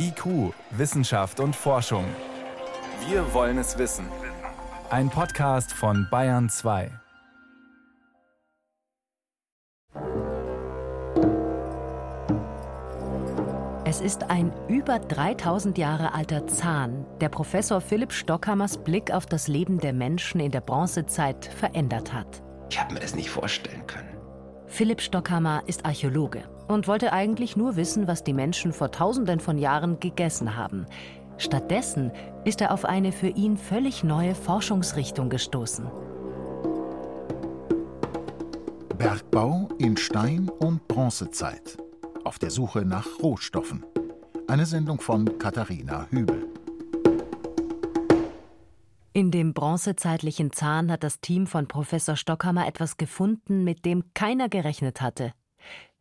IQ, Wissenschaft und Forschung. Wir wollen es wissen. Ein Podcast von Bayern 2. Es ist ein über 3000 Jahre alter Zahn, der Professor Philipp Stockhammers Blick auf das Leben der Menschen in der Bronzezeit verändert hat. Ich habe mir das nicht vorstellen können. Philipp Stockhammer ist Archäologe und wollte eigentlich nur wissen, was die Menschen vor tausenden von Jahren gegessen haben. Stattdessen ist er auf eine für ihn völlig neue Forschungsrichtung gestoßen. Bergbau in Stein- und Bronzezeit. Auf der Suche nach Rohstoffen. Eine Sendung von Katharina Hübel. In dem bronzezeitlichen Zahn hat das Team von Professor Stockhammer etwas gefunden, mit dem keiner gerechnet hatte.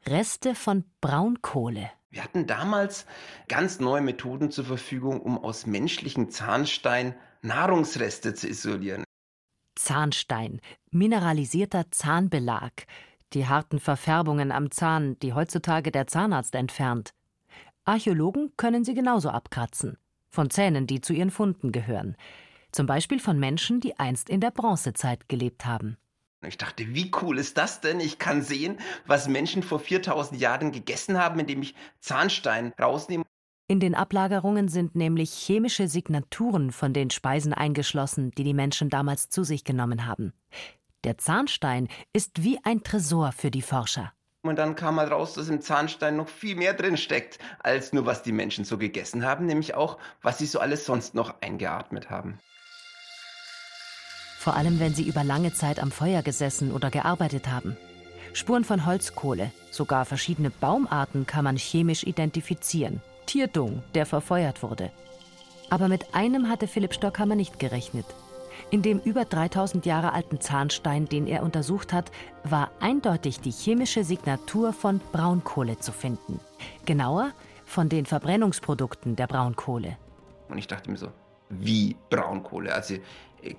Reste von Braunkohle. Wir hatten damals ganz neue Methoden zur Verfügung, um aus menschlichen Zahnstein Nahrungsreste zu isolieren. Zahnstein, mineralisierter Zahnbelag, die harten Verfärbungen am Zahn, die heutzutage der Zahnarzt entfernt. Archäologen können sie genauso abkratzen. Von Zähnen, die zu ihren Funden gehören. Zum Beispiel von Menschen, die einst in der Bronzezeit gelebt haben. Ich dachte, wie cool ist das denn? Ich kann sehen, was Menschen vor 4000 Jahren gegessen haben, indem ich Zahnstein rausnehme. In den Ablagerungen sind nämlich chemische Signaturen von den Speisen eingeschlossen, die die Menschen damals zu sich genommen haben. Der Zahnstein ist wie ein Tresor für die Forscher. Und dann kam mal raus, dass im Zahnstein noch viel mehr drin steckt, als nur was die Menschen so gegessen haben, nämlich auch, was sie so alles sonst noch eingeatmet haben vor allem wenn sie über lange Zeit am Feuer gesessen oder gearbeitet haben. Spuren von Holzkohle, sogar verschiedene Baumarten kann man chemisch identifizieren. Tierdung, der verfeuert wurde. Aber mit einem hatte Philipp Stockhammer nicht gerechnet. In dem über 3000 Jahre alten Zahnstein, den er untersucht hat, war eindeutig die chemische Signatur von Braunkohle zu finden. Genauer von den Verbrennungsprodukten der Braunkohle. Und ich dachte mir so, wie Braunkohle? Also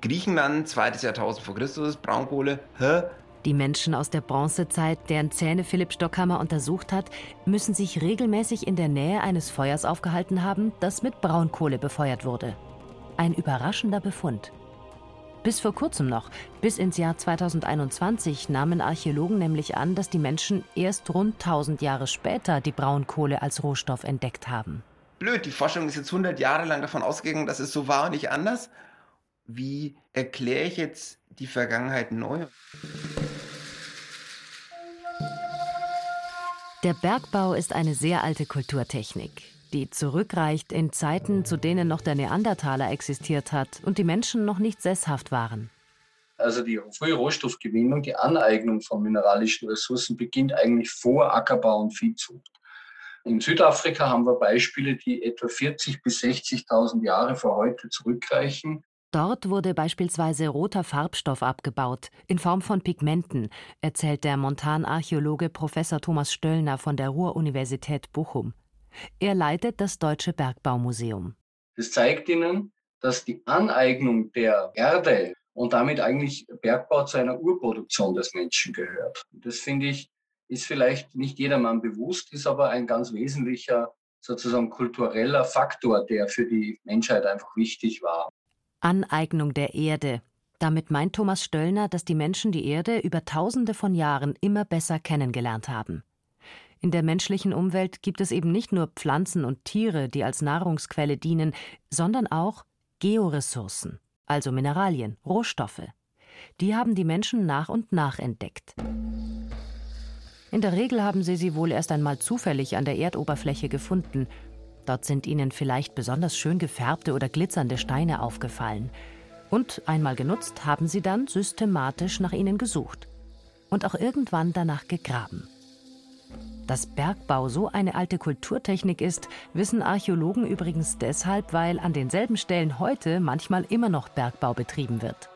Griechenland, zweites Jahrtausend vor Christus, Braunkohle. Hä? Die Menschen aus der Bronzezeit, deren Zähne Philipp Stockhammer untersucht hat, müssen sich regelmäßig in der Nähe eines Feuers aufgehalten haben, das mit Braunkohle befeuert wurde. Ein überraschender Befund. Bis vor kurzem noch, bis ins Jahr 2021, nahmen Archäologen nämlich an, dass die Menschen erst rund 1000 Jahre später die Braunkohle als Rohstoff entdeckt haben. Blöd, die Forschung ist jetzt 100 Jahre lang davon ausgegangen, dass es so war und nicht anders wie erkläre ich jetzt die Vergangenheit neu? Der Bergbau ist eine sehr alte Kulturtechnik, die zurückreicht in Zeiten, zu denen noch der Neandertaler existiert hat und die Menschen noch nicht sesshaft waren. Also die frühe Rohstoffgewinnung, die Aneignung von mineralischen Ressourcen beginnt eigentlich vor Ackerbau und Viehzucht. In Südafrika haben wir Beispiele, die etwa 40.000 bis 60.000 Jahre vor heute zurückreichen. Dort wurde beispielsweise roter Farbstoff abgebaut, in Form von Pigmenten, erzählt der Montanarchäologe Professor Thomas Stöllner von der Ruhr-Universität Bochum. Er leitet das Deutsche Bergbaumuseum. Das zeigt Ihnen, dass die Aneignung der Erde und damit eigentlich Bergbau zu einer Urproduktion des Menschen gehört. Das finde ich, ist vielleicht nicht jedermann bewusst, ist aber ein ganz wesentlicher sozusagen kultureller Faktor, der für die Menschheit einfach wichtig war. Aneignung der Erde. Damit meint Thomas Stöllner, dass die Menschen die Erde über Tausende von Jahren immer besser kennengelernt haben. In der menschlichen Umwelt gibt es eben nicht nur Pflanzen und Tiere, die als Nahrungsquelle dienen, sondern auch Georessourcen, also Mineralien, Rohstoffe. Die haben die Menschen nach und nach entdeckt. In der Regel haben sie sie wohl erst einmal zufällig an der Erdoberfläche gefunden Dort sind ihnen vielleicht besonders schön gefärbte oder glitzernde Steine aufgefallen. Und einmal genutzt, haben sie dann systematisch nach ihnen gesucht. Und auch irgendwann danach gegraben. Dass Bergbau so eine alte Kulturtechnik ist, wissen Archäologen übrigens deshalb, weil an denselben Stellen heute manchmal immer noch Bergbau betrieben wird.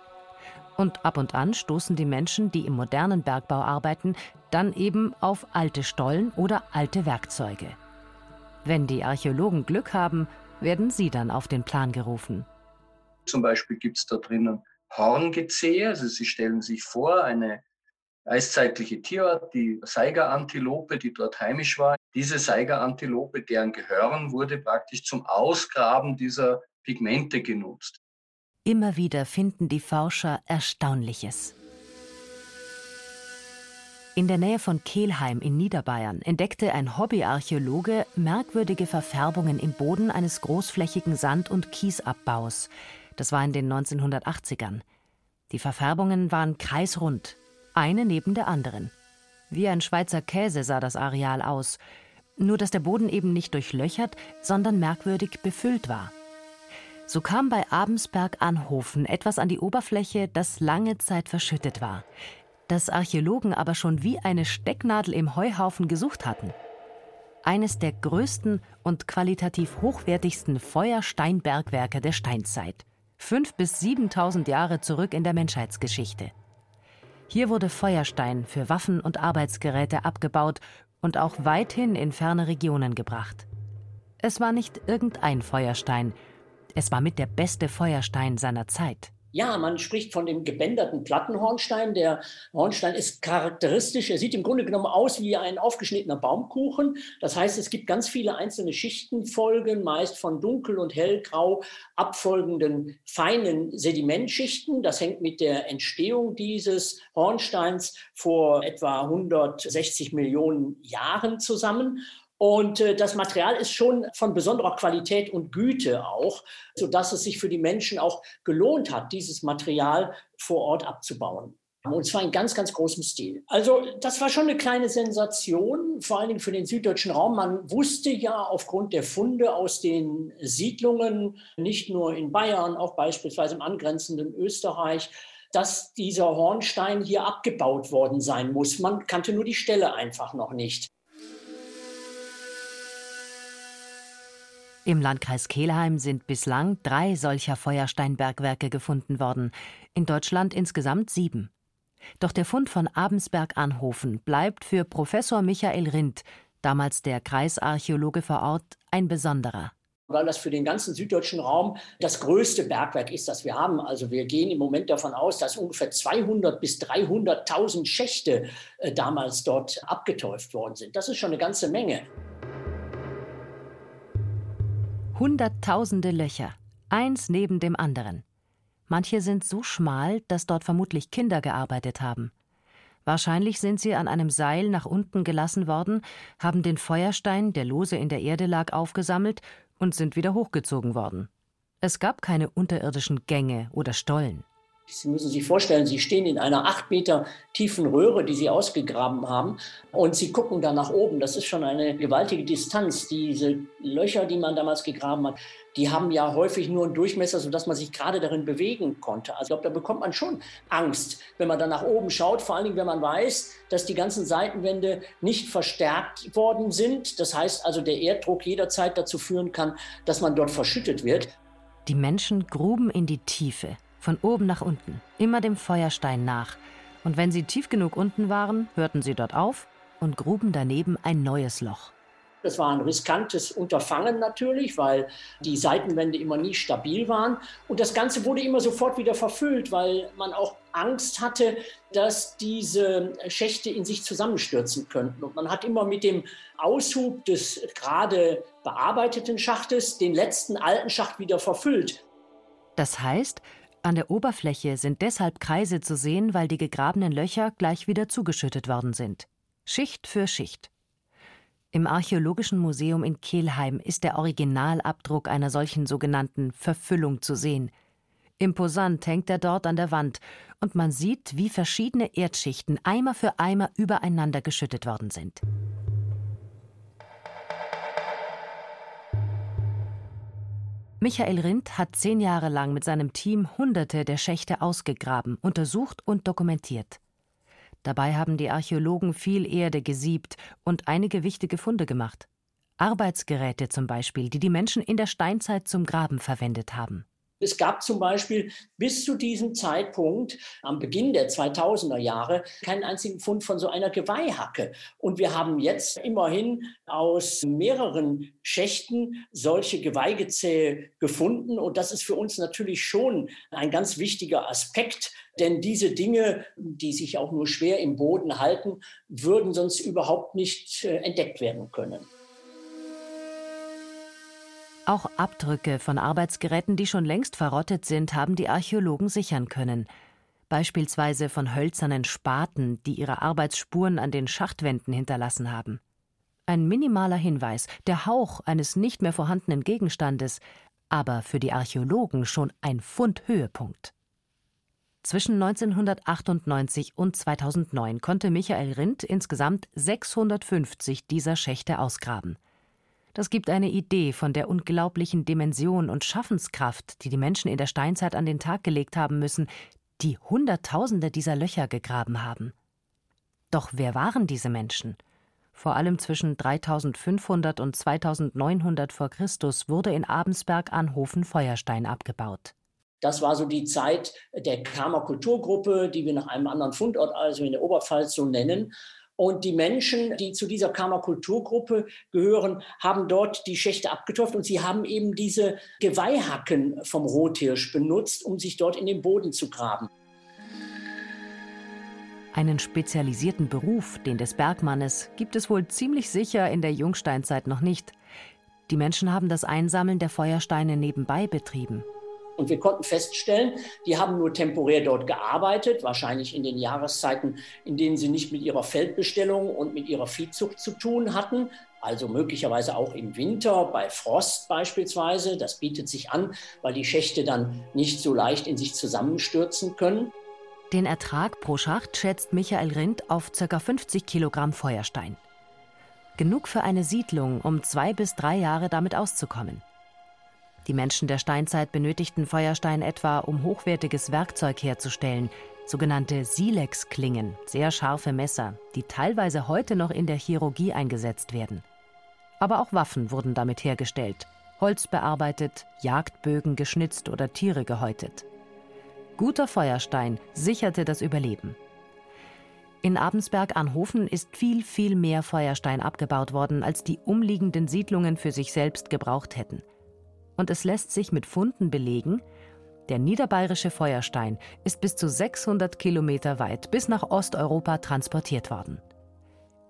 Und ab und an stoßen die Menschen, die im modernen Bergbau arbeiten, dann eben auf alte Stollen oder alte Werkzeuge. Wenn die Archäologen Glück haben, werden sie dann auf den Plan gerufen. Zum Beispiel gibt es da drinnen Horngezähe. Also Sie stellen sich vor, eine eiszeitliche Tierart, die Saiga-Antilope, die dort heimisch war. diese Seigerantilope, deren Gehörn wurde praktisch zum Ausgraben dieser Pigmente genutzt. Immer wieder finden die Forscher Erstaunliches. In der Nähe von Kelheim in Niederbayern entdeckte ein Hobbyarchäologe merkwürdige Verfärbungen im Boden eines großflächigen Sand- und Kiesabbaus. Das war in den 1980ern. Die Verfärbungen waren kreisrund, eine neben der anderen. Wie ein Schweizer Käse sah das Areal aus, nur dass der Boden eben nicht durchlöchert, sondern merkwürdig befüllt war. So kam bei Abensberg-Anhofen etwas an die Oberfläche, das lange Zeit verschüttet war das Archäologen aber schon wie eine Stecknadel im Heuhaufen gesucht hatten. Eines der größten und qualitativ hochwertigsten Feuersteinbergwerke der Steinzeit. Fünf bis 7000 Jahre zurück in der Menschheitsgeschichte. Hier wurde Feuerstein für Waffen und Arbeitsgeräte abgebaut und auch weithin in ferne Regionen gebracht. Es war nicht irgendein Feuerstein, es war mit der beste Feuerstein seiner Zeit. Ja, man spricht von dem gebänderten Plattenhornstein. Der Hornstein ist charakteristisch. Er sieht im Grunde genommen aus wie ein aufgeschnittener Baumkuchen. Das heißt, es gibt ganz viele einzelne Schichtenfolgen, meist von dunkel und hellgrau abfolgenden feinen Sedimentschichten. Das hängt mit der Entstehung dieses Hornsteins vor etwa 160 Millionen Jahren zusammen. Und äh, das Material ist schon von besonderer Qualität und Güte auch, sodass es sich für die Menschen auch gelohnt hat, dieses Material vor Ort abzubauen. Und zwar in ganz, ganz großem Stil. Also das war schon eine kleine Sensation, vor allen Dingen für den süddeutschen Raum. Man wusste ja aufgrund der Funde aus den Siedlungen, nicht nur in Bayern, auch beispielsweise im angrenzenden Österreich, dass dieser Hornstein hier abgebaut worden sein muss. Man kannte nur die Stelle einfach noch nicht. Im Landkreis Kelheim sind bislang drei solcher Feuersteinbergwerke gefunden worden, in Deutschland insgesamt sieben. Doch der Fund von Abensberg-Anhofen bleibt für Professor Michael Rindt, damals der Kreisarchäologe vor Ort, ein besonderer weil das für den ganzen süddeutschen Raum das größte Bergwerk ist, das wir haben. Also wir gehen im Moment davon aus, dass ungefähr 200 bis 300.000 Schächte äh, damals dort abgetäuft worden sind. Das ist schon eine ganze Menge. Hunderttausende Löcher, eins neben dem anderen. Manche sind so schmal, dass dort vermutlich Kinder gearbeitet haben. Wahrscheinlich sind sie an einem Seil nach unten gelassen worden, haben den Feuerstein, der lose in der Erde lag, aufgesammelt und sind wieder hochgezogen worden. Es gab keine unterirdischen Gänge oder Stollen. Sie müssen sich vorstellen, Sie stehen in einer acht Meter tiefen Röhre, die Sie ausgegraben haben, und Sie gucken da nach oben. Das ist schon eine gewaltige Distanz. Diese Löcher, die man damals gegraben hat, die haben ja häufig nur einen Durchmesser, sodass man sich gerade darin bewegen konnte. Also ich glaube, da bekommt man schon Angst, wenn man da nach oben schaut, vor allen Dingen, wenn man weiß, dass die ganzen Seitenwände nicht verstärkt worden sind. Das heißt also, der Erddruck jederzeit dazu führen kann, dass man dort verschüttet wird. Die Menschen gruben in die Tiefe von oben nach unten, immer dem Feuerstein nach. Und wenn sie tief genug unten waren, hörten sie dort auf und gruben daneben ein neues Loch. Das war ein riskantes Unterfangen natürlich, weil die Seitenwände immer nie stabil waren. Und das Ganze wurde immer sofort wieder verfüllt, weil man auch Angst hatte, dass diese Schächte in sich zusammenstürzen könnten. Und man hat immer mit dem Aushub des gerade bearbeiteten Schachtes den letzten alten Schacht wieder verfüllt. Das heißt, an der Oberfläche sind deshalb Kreise zu sehen, weil die gegrabenen Löcher gleich wieder zugeschüttet worden sind. Schicht für Schicht. Im Archäologischen Museum in Kelheim ist der Originalabdruck einer solchen sogenannten Verfüllung zu sehen. Imposant hängt er dort an der Wand, und man sieht, wie verschiedene Erdschichten Eimer für Eimer übereinander geschüttet worden sind. Michael Rindt hat zehn Jahre lang mit seinem Team Hunderte der Schächte ausgegraben, untersucht und dokumentiert. Dabei haben die Archäologen viel Erde gesiebt und einige wichtige Funde gemacht. Arbeitsgeräte zum Beispiel, die die Menschen in der Steinzeit zum Graben verwendet haben. Es gab zum Beispiel bis zu diesem Zeitpunkt, am Beginn der 2000er Jahre, keinen einzigen Fund von so einer Geweihhacke. Und wir haben jetzt immerhin aus mehreren Schächten solche Geweihgezähe gefunden. Und das ist für uns natürlich schon ein ganz wichtiger Aspekt, denn diese Dinge, die sich auch nur schwer im Boden halten, würden sonst überhaupt nicht äh, entdeckt werden können. Auch Abdrücke von Arbeitsgeräten, die schon längst verrottet sind, haben die Archäologen sichern können. Beispielsweise von hölzernen Spaten, die ihre Arbeitsspuren an den Schachtwänden hinterlassen haben. Ein minimaler Hinweis, der Hauch eines nicht mehr vorhandenen Gegenstandes, aber für die Archäologen schon ein Fundhöhepunkt. Zwischen 1998 und 2009 konnte Michael Rindt insgesamt 650 dieser Schächte ausgraben. Das gibt eine Idee von der unglaublichen Dimension und Schaffenskraft, die die Menschen in der Steinzeit an den Tag gelegt haben müssen, die Hunderttausende dieser Löcher gegraben haben. Doch wer waren diese Menschen? Vor allem zwischen 3500 und 2900 vor Christus wurde in Abensberg Anhofen Feuerstein abgebaut. Das war so die Zeit der Kamer Kulturgruppe, die wir nach einem anderen Fundort, also in der Oberpfalz, so nennen. Und die Menschen, die zu dieser Kammerkulturgruppe gehören, haben dort die Schächte abgetopft und sie haben eben diese Geweihhacken vom Rothirsch benutzt, um sich dort in den Boden zu graben. Einen spezialisierten Beruf, den des Bergmannes, gibt es wohl ziemlich sicher in der Jungsteinzeit noch nicht. Die Menschen haben das Einsammeln der Feuersteine nebenbei betrieben. Und wir konnten feststellen, die haben nur temporär dort gearbeitet, wahrscheinlich in den Jahreszeiten, in denen sie nicht mit ihrer Feldbestellung und mit ihrer Viehzucht zu tun hatten. Also möglicherweise auch im Winter bei Frost beispielsweise. Das bietet sich an, weil die Schächte dann nicht so leicht in sich zusammenstürzen können. Den Ertrag pro Schacht schätzt Michael Rindt auf ca. 50 Kilogramm Feuerstein. Genug für eine Siedlung, um zwei bis drei Jahre damit auszukommen. Die Menschen der Steinzeit benötigten Feuerstein etwa, um hochwertiges Werkzeug herzustellen, sogenannte Silex-Klingen, sehr scharfe Messer, die teilweise heute noch in der Chirurgie eingesetzt werden. Aber auch Waffen wurden damit hergestellt, Holz bearbeitet, Jagdbögen geschnitzt oder Tiere gehäutet. Guter Feuerstein sicherte das Überleben. In Abensberg an Hofen ist viel, viel mehr Feuerstein abgebaut worden, als die umliegenden Siedlungen für sich selbst gebraucht hätten und es lässt sich mit Funden belegen, der niederbayerische Feuerstein ist bis zu 600 Kilometer weit bis nach Osteuropa transportiert worden.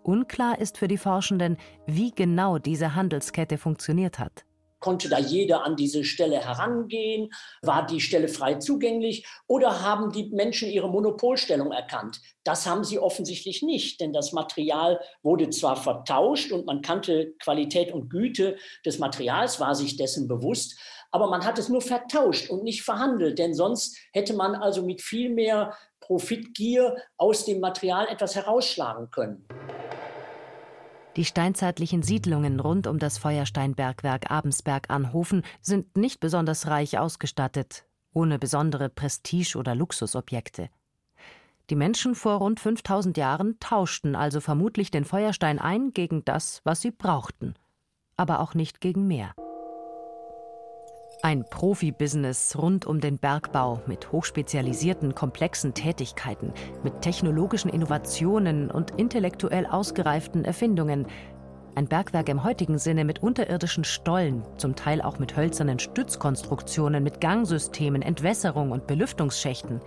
Unklar ist für die Forschenden, wie genau diese Handelskette funktioniert hat. Konnte da jeder an diese Stelle herangehen? War die Stelle frei zugänglich? Oder haben die Menschen ihre Monopolstellung erkannt? Das haben sie offensichtlich nicht, denn das Material wurde zwar vertauscht und man kannte Qualität und Güte des Materials, war sich dessen bewusst, aber man hat es nur vertauscht und nicht verhandelt, denn sonst hätte man also mit viel mehr Profitgier aus dem Material etwas herausschlagen können. Die steinzeitlichen Siedlungen rund um das Feuersteinbergwerk Abensberg an Hofen sind nicht besonders reich ausgestattet, ohne besondere Prestige- oder Luxusobjekte. Die Menschen vor rund 5000 Jahren tauschten also vermutlich den Feuerstein ein gegen das, was sie brauchten, aber auch nicht gegen mehr. Ein Profibusiness rund um den Bergbau mit hochspezialisierten, komplexen Tätigkeiten, mit technologischen Innovationen und intellektuell ausgereiften Erfindungen. Ein Bergwerk im heutigen Sinne mit unterirdischen Stollen, zum Teil auch mit hölzernen Stützkonstruktionen, mit Gangsystemen, Entwässerung und Belüftungsschächten.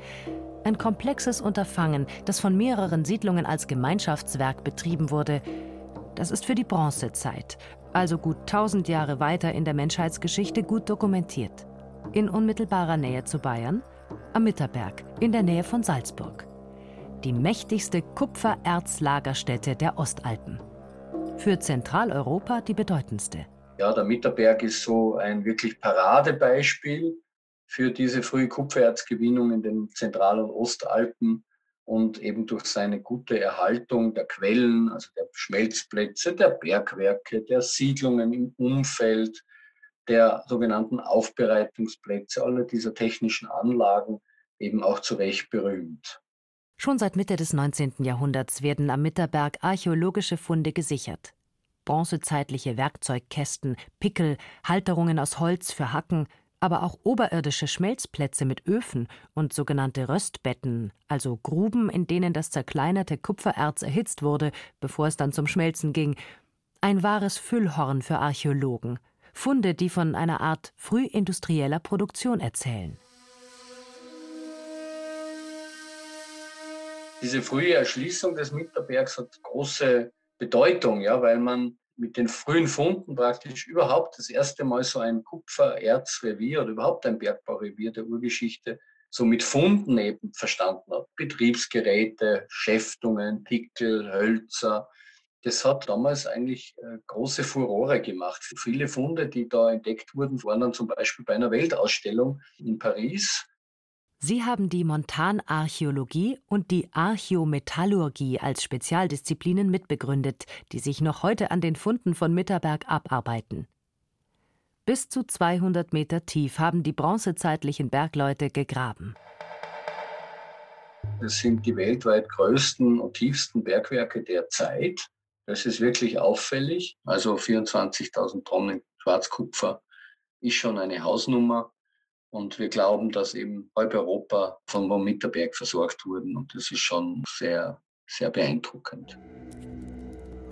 Ein komplexes Unterfangen, das von mehreren Siedlungen als Gemeinschaftswerk betrieben wurde. Das ist für die Bronzezeit also gut 1000 Jahre weiter in der Menschheitsgeschichte, gut dokumentiert. In unmittelbarer Nähe zu Bayern, am Mitterberg, in der Nähe von Salzburg. Die mächtigste Kupfererzlagerstätte der Ostalpen. Für Zentraleuropa die bedeutendste. Ja, der Mitterberg ist so ein wirklich Paradebeispiel für diese frühe Kupfererzgewinnung in den Zentral- und Ostalpen und eben durch seine gute Erhaltung der Quellen, also der Schmelzplätze, der Bergwerke, der Siedlungen im Umfeld, der sogenannten Aufbereitungsplätze, alle dieser technischen Anlagen eben auch zu Recht berühmt. Schon seit Mitte des 19. Jahrhunderts werden am Mitterberg archäologische Funde gesichert. Bronzezeitliche Werkzeugkästen, Pickel, Halterungen aus Holz für Hacken, Aber auch oberirdische Schmelzplätze mit Öfen und sogenannte Röstbetten, also Gruben, in denen das zerkleinerte Kupfererz erhitzt wurde, bevor es dann zum Schmelzen ging, ein wahres Füllhorn für Archäologen. Funde, die von einer Art frühindustrieller Produktion erzählen. Diese frühe Erschließung des Mitterbergs hat große Bedeutung, ja, weil man mit den frühen Funden praktisch überhaupt das erste Mal so ein Kupfererzrevier oder überhaupt ein Bergbaurevier der Urgeschichte so mit Funden eben verstanden hat. Betriebsgeräte, Schäftungen, Pickel, Hölzer. Das hat damals eigentlich äh, große Furore gemacht. Viele Funde, die da entdeckt wurden, waren dann zum Beispiel bei einer Weltausstellung in Paris Sie haben die Montanarchäologie und die Archäometallurgie als Spezialdisziplinen mitbegründet, die sich noch heute an den Funden von Mitterberg abarbeiten. Bis zu 200 Meter tief haben die bronzezeitlichen Bergleute gegraben. Das sind die weltweit größten und tiefsten Bergwerke der Zeit. Das ist wirklich auffällig. Also 24.000 Tonnen Schwarzkupfer ist schon eine Hausnummer. Und wir glauben, dass eben halb Europa von vom Mitterberg versorgt wurden. Und das ist schon sehr, sehr beeindruckend.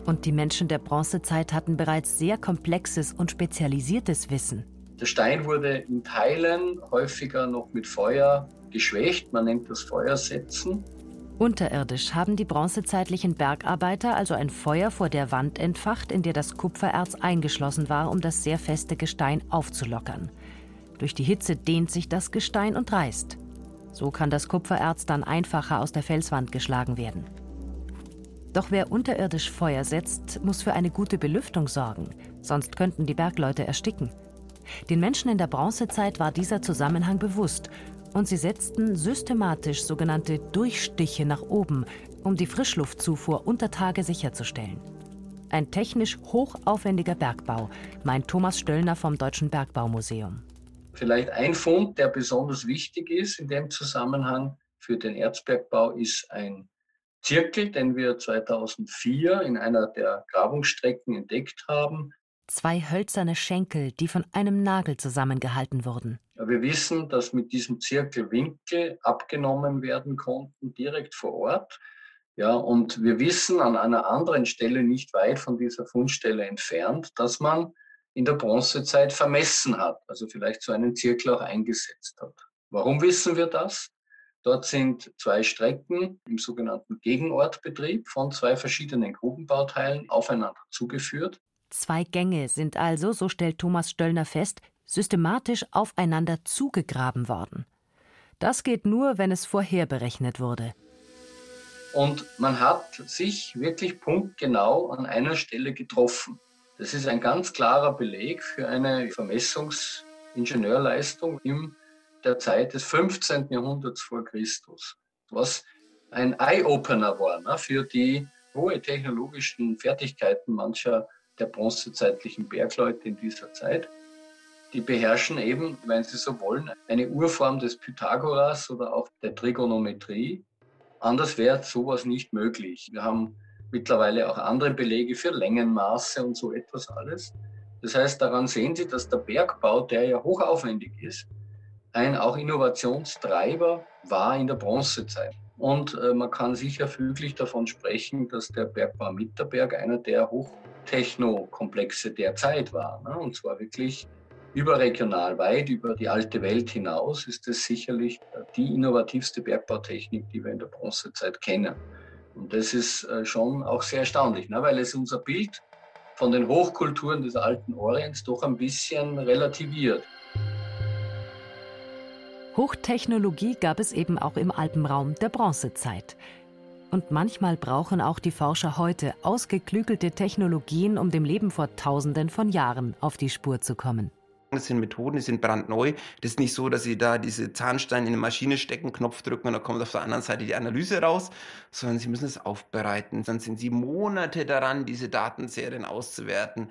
Und die Menschen der Bronzezeit hatten bereits sehr komplexes und spezialisiertes Wissen. Der Stein wurde in Teilen häufiger noch mit Feuer geschwächt. Man nennt das Feuersetzen. Unterirdisch haben die bronzezeitlichen Bergarbeiter also ein Feuer vor der Wand entfacht, in der das Kupfererz eingeschlossen war, um das sehr feste Gestein aufzulockern. Durch die Hitze dehnt sich das Gestein und reißt. So kann das Kupfererz dann einfacher aus der Felswand geschlagen werden. Doch wer unterirdisch Feuer setzt, muss für eine gute Belüftung sorgen, sonst könnten die Bergleute ersticken. Den Menschen in der Bronzezeit war dieser Zusammenhang bewusst und sie setzten systematisch sogenannte Durchstiche nach oben, um die Frischluftzufuhr unter Tage sicherzustellen. Ein technisch hochaufwendiger Bergbau, meint Thomas Stöllner vom Deutschen Bergbaumuseum. Vielleicht ein Fund, der besonders wichtig ist in dem Zusammenhang für den Erzbergbau, ist ein Zirkel, den wir 2004 in einer der Grabungsstrecken entdeckt haben. Zwei hölzerne Schenkel, die von einem Nagel zusammengehalten wurden. Wir wissen, dass mit diesem Zirkel Winkel abgenommen werden konnten, direkt vor Ort. Ja, und wir wissen an einer anderen Stelle, nicht weit von dieser Fundstelle entfernt, dass man in der Bronzezeit vermessen hat, also vielleicht so einen Zirkel auch eingesetzt hat. Warum wissen wir das? Dort sind zwei Strecken im sogenannten Gegenortbetrieb von zwei verschiedenen Grubenbauteilen aufeinander zugeführt. Zwei Gänge sind also, so stellt Thomas Stöllner fest, systematisch aufeinander zugegraben worden. Das geht nur, wenn es vorher berechnet wurde. Und man hat sich wirklich punktgenau an einer Stelle getroffen. Das ist ein ganz klarer Beleg für eine Vermessungsingenieurleistung in der Zeit des 15. Jahrhunderts vor Christus, was ein Eye-Opener war ne, für die hohe technologischen Fertigkeiten mancher der bronzezeitlichen Bergleute in dieser Zeit. Die beherrschen eben, wenn sie so wollen, eine Urform des Pythagoras oder auch der Trigonometrie. Anders wäre sowas nicht möglich. Wir haben mittlerweile auch andere Belege für Längenmaße und so etwas alles. Das heißt, daran sehen Sie, dass der Bergbau, der ja hochaufwendig ist, ein auch Innovationstreiber war in der Bronzezeit. Und äh, man kann sicher füglich davon sprechen, dass der Bergbau Mitterberg einer der Hochtechnokomplexe der Zeit war. Ne? Und zwar wirklich überregional, weit über die alte Welt hinaus, ist es sicherlich die innovativste Bergbautechnik, die wir in der Bronzezeit kennen. Und das ist äh, schon auch sehr erstaunlich, ne? weil es unser Bild von den Hochkulturen des alten Orients doch ein bisschen relativiert. Hochtechnologie gab es eben auch im Alpenraum der Bronzezeit. Und manchmal brauchen auch die Forscher heute ausgeklügelte Technologien, um dem Leben vor Tausenden von Jahren auf die Spur zu kommen. Das sind Methoden, die sind brandneu. Das ist nicht so, dass sie da diese Zahnsteine in eine Maschine stecken, Knopf drücken und dann kommt auf der anderen Seite die Analyse raus, sondern sie müssen es aufbereiten. Dann sind sie Monate daran, diese Datenserien auszuwerten.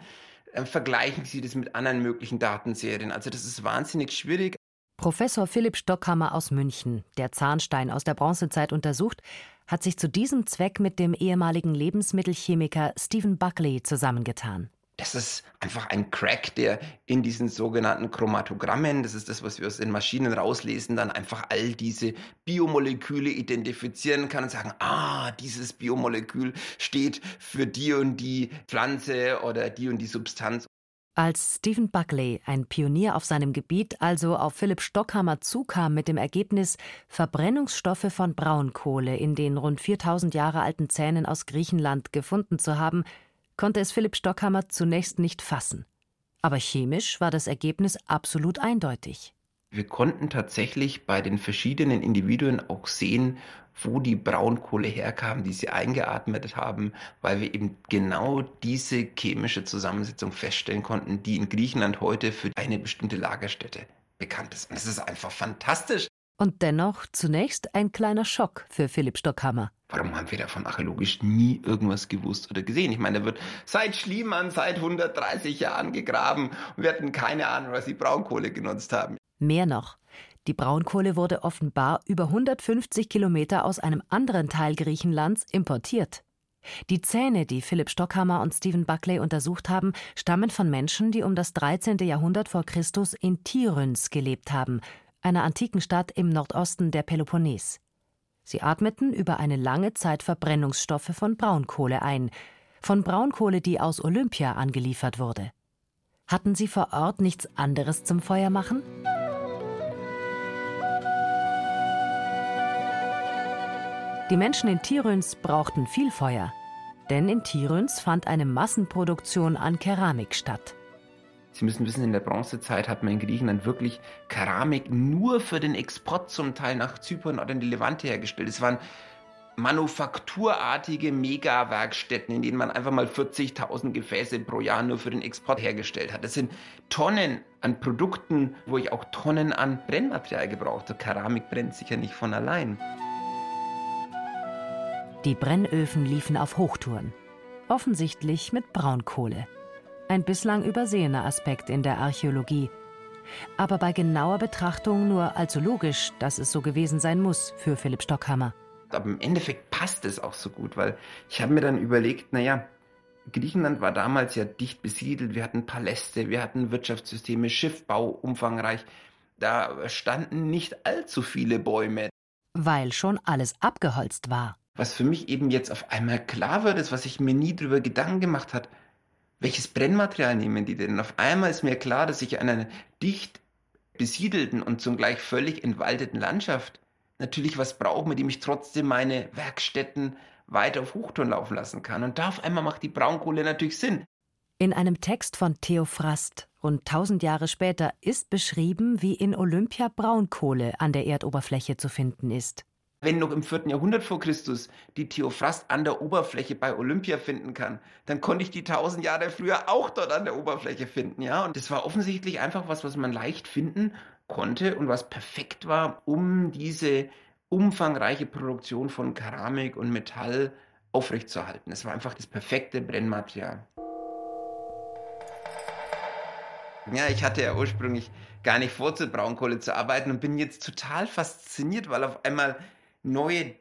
Ähm, vergleichen Sie das mit anderen möglichen Datenserien. Also das ist wahnsinnig schwierig. Professor Philipp Stockhammer aus München, der Zahnstein aus der Bronzezeit untersucht, hat sich zu diesem Zweck mit dem ehemaligen Lebensmittelchemiker Stephen Buckley zusammengetan das ist einfach ein Crack, der in diesen sogenannten Chromatogrammen, das ist das, was wir aus den Maschinen rauslesen, dann einfach all diese Biomoleküle identifizieren kann und sagen, ah, dieses Biomolekül steht für die und die Pflanze oder die und die Substanz. Als Stephen Buckley, ein Pionier auf seinem Gebiet, also auf Philipp Stockhammer zukam mit dem Ergebnis, Verbrennungsstoffe von Braunkohle in den rund 4000 Jahre alten Zähnen aus Griechenland gefunden zu haben, konnte es Philipp Stockhammer zunächst nicht fassen. Aber chemisch war das Ergebnis absolut eindeutig. Wir konnten tatsächlich bei den verschiedenen Individuen auch sehen, wo die Braunkohle herkam, die sie eingeatmet haben, weil wir eben genau diese chemische Zusammensetzung feststellen konnten, die in Griechenland heute für eine bestimmte Lagerstätte bekannt ist. Und das ist einfach fantastisch. Und dennoch zunächst ein kleiner Schock für Philipp Stockhammer. Warum haben wir davon archäologisch nie irgendwas gewusst oder gesehen? Ich meine, da wird seit Schliemann seit 130 Jahren gegraben und wir hatten keine Ahnung, was die Braunkohle genutzt haben. Mehr noch. Die Braunkohle wurde offenbar über 150 Kilometer aus einem anderen Teil Griechenlands importiert. Die Zähne, die Philipp Stockhammer und Stephen Buckley untersucht haben, stammen von Menschen, die um das 13. Jahrhundert vor Christus in Tiryns gelebt haben, einer antiken Stadt im Nordosten der Peloponnes. Sie atmeten über eine lange Zeit Verbrennungsstoffe von Braunkohle ein, von Braunkohle, die aus Olympia angeliefert wurde. Hatten sie vor Ort nichts anderes zum Feuer machen? Die Menschen in Tiröns brauchten viel Feuer, denn in Tiröns fand eine Massenproduktion an Keramik statt. Sie müssen wissen, in der Bronzezeit hat man in Griechenland wirklich Keramik nur für den Export zum Teil nach Zypern oder in die Levante hergestellt. Es waren manufakturartige Megawerkstätten, in denen man einfach mal 40.000 Gefäße pro Jahr nur für den Export hergestellt hat. Das sind Tonnen an Produkten, wo ich auch Tonnen an Brennmaterial gebraucht habe. Keramik brennt sicher nicht von allein. Die Brennöfen liefen auf Hochtouren. Offensichtlich mit Braunkohle. Ein bislang übersehener Aspekt in der Archäologie. Aber bei genauer Betrachtung nur allzu logisch, dass es so gewesen sein muss für Philipp Stockhammer. Aber im Endeffekt passt es auch so gut, weil ich habe mir dann überlegt, naja, Griechenland war damals ja dicht besiedelt, wir hatten Paläste, wir hatten Wirtschaftssysteme, Schiffbau umfangreich. Da standen nicht allzu viele Bäume. Weil schon alles abgeholzt war was für mich eben jetzt auf einmal klar wird, ist, was ich mir nie drüber Gedanken gemacht hat. Welches Brennmaterial nehmen die denn? Auf einmal ist mir klar, dass ich an einer dicht besiedelten und zugleich völlig entwaldeten Landschaft natürlich was brauche, mit dem ich trotzdem meine Werkstätten weiter auf Hochtouren laufen lassen kann. Und da auf einmal macht die Braunkohle natürlich Sinn. In einem Text von Theophrast, rund 1000 Jahre später, ist beschrieben, wie in Olympia Braunkohle an der Erdoberfläche zu finden ist. Wenn noch im 4. Jahrhundert vor Christus die Theophrast an der Oberfläche bei Olympia finden kann, dann konnte ich die tausend Jahre früher auch dort an der Oberfläche finden, ja. Und das war offensichtlich einfach was, was man leicht finden konnte und was perfekt war, um diese umfangreiche Produktion von Keramik und Metall aufrechtzuerhalten. Es war einfach das perfekte Brennmaterial. Ja, ich hatte ja ursprünglich gar nicht vor, zur Braunkohle zu arbeiten und bin jetzt total fasziniert, weil auf einmal neue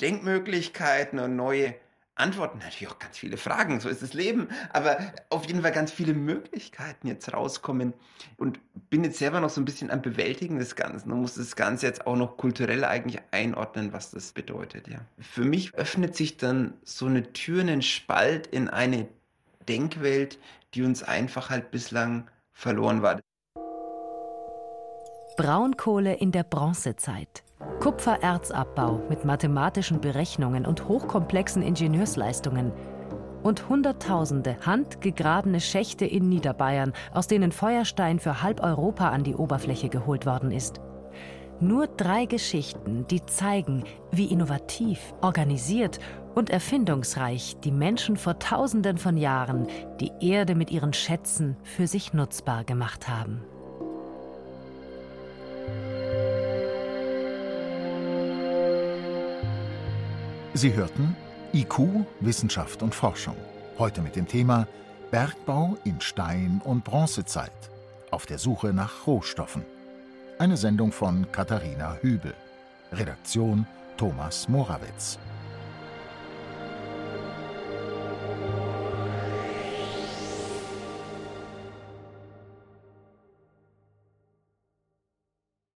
Denkmöglichkeiten und neue Antworten, natürlich auch ganz viele Fragen, so ist das Leben, aber auf jeden Fall ganz viele Möglichkeiten jetzt rauskommen und bin jetzt selber noch so ein bisschen am Bewältigen des Ganzen und muss das Ganze jetzt auch noch kulturell eigentlich einordnen, was das bedeutet, ja. Für mich öffnet sich dann so eine Tür, einen Spalt in eine Denkwelt, die uns einfach halt bislang verloren war. Braunkohle in der Bronzezeit. Kupfererzabbau mit mathematischen Berechnungen und hochkomplexen Ingenieursleistungen und Hunderttausende handgegrabene Schächte in Niederbayern, aus denen Feuerstein für halb Europa an die Oberfläche geholt worden ist. Nur drei Geschichten, die zeigen, wie innovativ, organisiert und erfindungsreich die Menschen vor Tausenden von Jahren die Erde mit ihren Schätzen für sich nutzbar gemacht haben. Sie hörten IQ, Wissenschaft und Forschung. Heute mit dem Thema Bergbau in Stein- und Bronzezeit. Auf der Suche nach Rohstoffen. Eine Sendung von Katharina Hübel. Redaktion Thomas Morawitz.